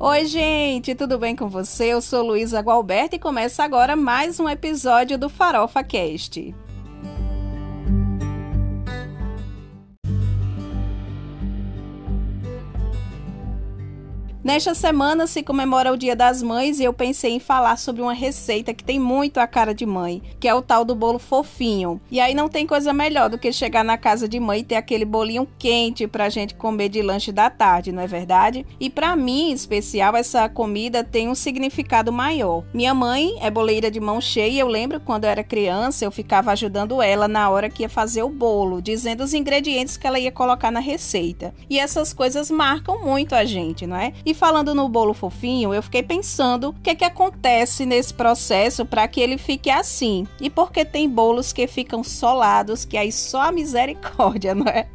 Oi, gente, tudo bem com você? Eu sou Luísa Gualberto e começa agora mais um episódio do Farofa Cast. Nesta semana se comemora o Dia das Mães e eu pensei em falar sobre uma receita que tem muito a cara de mãe, que é o tal do bolo fofinho. E aí não tem coisa melhor do que chegar na casa de mãe e ter aquele bolinho quente pra gente comer de lanche da tarde, não é verdade? E para mim, em especial, essa comida tem um significado maior. Minha mãe é boleira de mão cheia e eu lembro quando eu era criança, eu ficava ajudando ela na hora que ia fazer o bolo, dizendo os ingredientes que ela ia colocar na receita. E essas coisas marcam muito a gente, não é? E falando no bolo fofinho, eu fiquei pensando o que, é que acontece nesse processo para que ele fique assim. E porque tem bolos que ficam solados, que aí só a misericórdia, não é?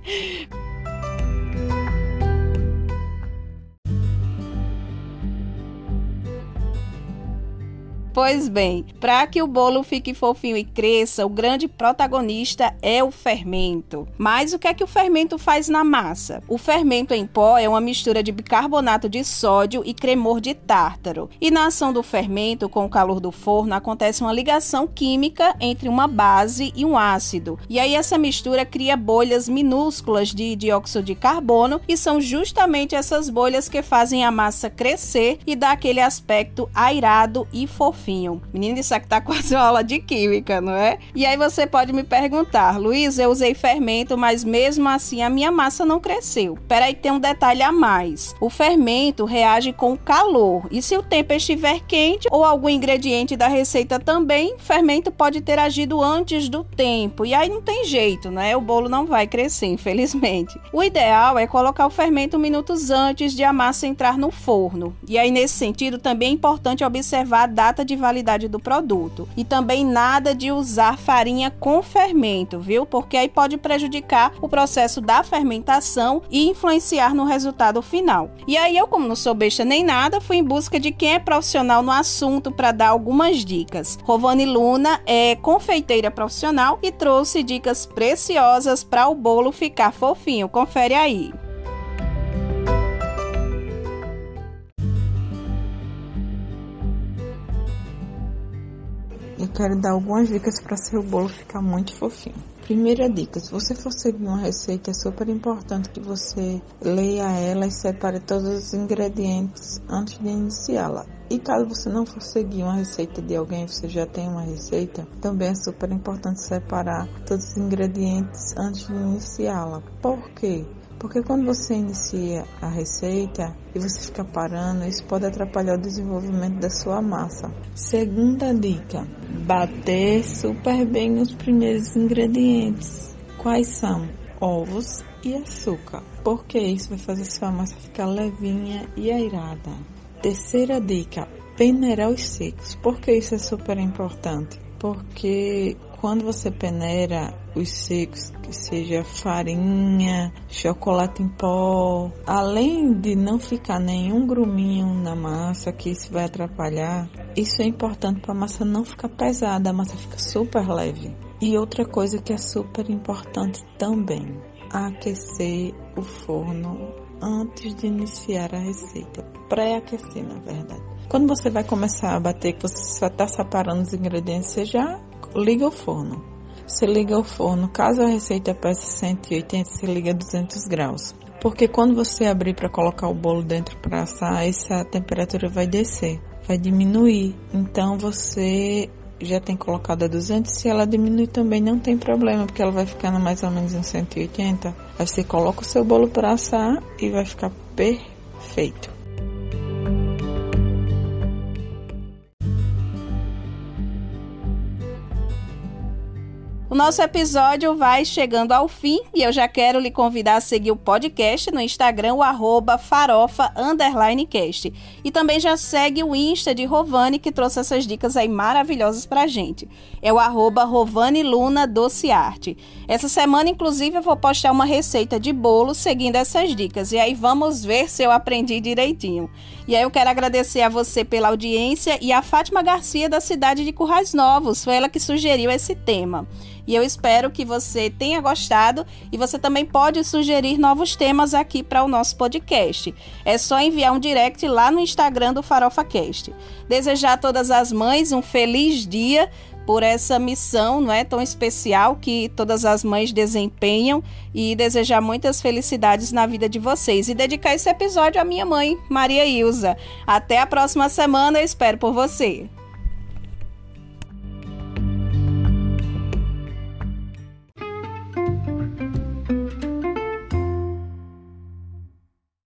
Pois bem, para que o bolo fique fofinho e cresça, o grande protagonista é o fermento. Mas o que é que o fermento faz na massa? O fermento em pó é uma mistura de bicarbonato de sódio e cremor de tártaro. E na ação do fermento, com o calor do forno, acontece uma ligação química entre uma base e um ácido. E aí essa mistura cria bolhas minúsculas de dióxido de carbono e são justamente essas bolhas que fazem a massa crescer e dar aquele aspecto airado e fofinho fofinho. Menino, isso aqui tá quase uma aula de química, não é? E aí você pode me perguntar, Luiz, eu usei fermento, mas mesmo assim a minha massa não cresceu. Peraí, tem um detalhe a mais. O fermento reage com calor. E se o tempo estiver quente ou algum ingrediente da receita também, o fermento pode ter agido antes do tempo. E aí não tem jeito, né? O bolo não vai crescer, infelizmente. O ideal é colocar o fermento minutos antes de a massa entrar no forno. E aí, nesse sentido, também é importante observar a data de de validade do produto. E também nada de usar farinha com fermento, viu? Porque aí pode prejudicar o processo da fermentação e influenciar no resultado final. E aí eu, como não sou besta nem nada, fui em busca de quem é profissional no assunto para dar algumas dicas. Rovani Luna é confeiteira profissional e trouxe dicas preciosas para o bolo ficar fofinho. Confere aí. Quero dar algumas dicas para seu bolo ficar muito fofinho. Primeira dica: se você for seguir uma receita, é super importante que você leia ela e separe todos os ingredientes antes de iniciá-la. E caso você não for seguir uma receita de alguém, você já tem uma receita, também é super importante separar todos os ingredientes antes de iniciá-la. Por quê? Porque quando você inicia a receita e você fica parando, isso pode atrapalhar o desenvolvimento da sua massa. Segunda dica: bater super bem os primeiros ingredientes. Quais são? Ovos e açúcar. Porque isso vai fazer sua massa ficar levinha e airada. Terceira dica: peneirar os secos. Por que isso é super importante? Porque quando você peneira os secos, que seja farinha, chocolate em pó, além de não ficar nenhum gruminho na massa, que isso vai atrapalhar, isso é importante para a massa não ficar pesada, a massa fica super leve. E outra coisa que é super importante também, aquecer o forno antes de iniciar a receita, pré-aquecer na verdade. Quando você vai começar a bater, que você está separando os ingredientes, você já liga o forno. Você liga o forno, caso a receita peça 180, você liga a 200 graus. Porque quando você abrir para colocar o bolo dentro para assar, essa temperatura vai descer, vai diminuir. Então você já tem colocado a 200, se ela diminuir também não tem problema, porque ela vai ficando mais ou menos em 180. Aí você coloca o seu bolo para assar e vai ficar perfeito. O nosso episódio vai chegando ao fim e eu já quero lhe convidar a seguir o podcast no Instagram, o arroba. E também já segue o Insta de Rovani, que trouxe essas dicas aí maravilhosas pra gente. É o arroba Rovani Luna Doce Arte. Essa semana, inclusive, eu vou postar uma receita de bolo seguindo essas dicas. E aí vamos ver se eu aprendi direitinho. E aí eu quero agradecer a você pela audiência e a Fátima Garcia da cidade de Currais Novos. Foi ela que sugeriu esse tema. E eu espero que você tenha gostado e você também pode sugerir novos temas aqui para o nosso podcast. É só enviar um direct lá no Instagram do Farofa Cast. Desejar a todas as mães um feliz dia por essa missão, não é tão especial que todas as mães desempenham e desejar muitas felicidades na vida de vocês e dedicar esse episódio à minha mãe, Maria Ilza. Até a próxima semana, eu espero por você.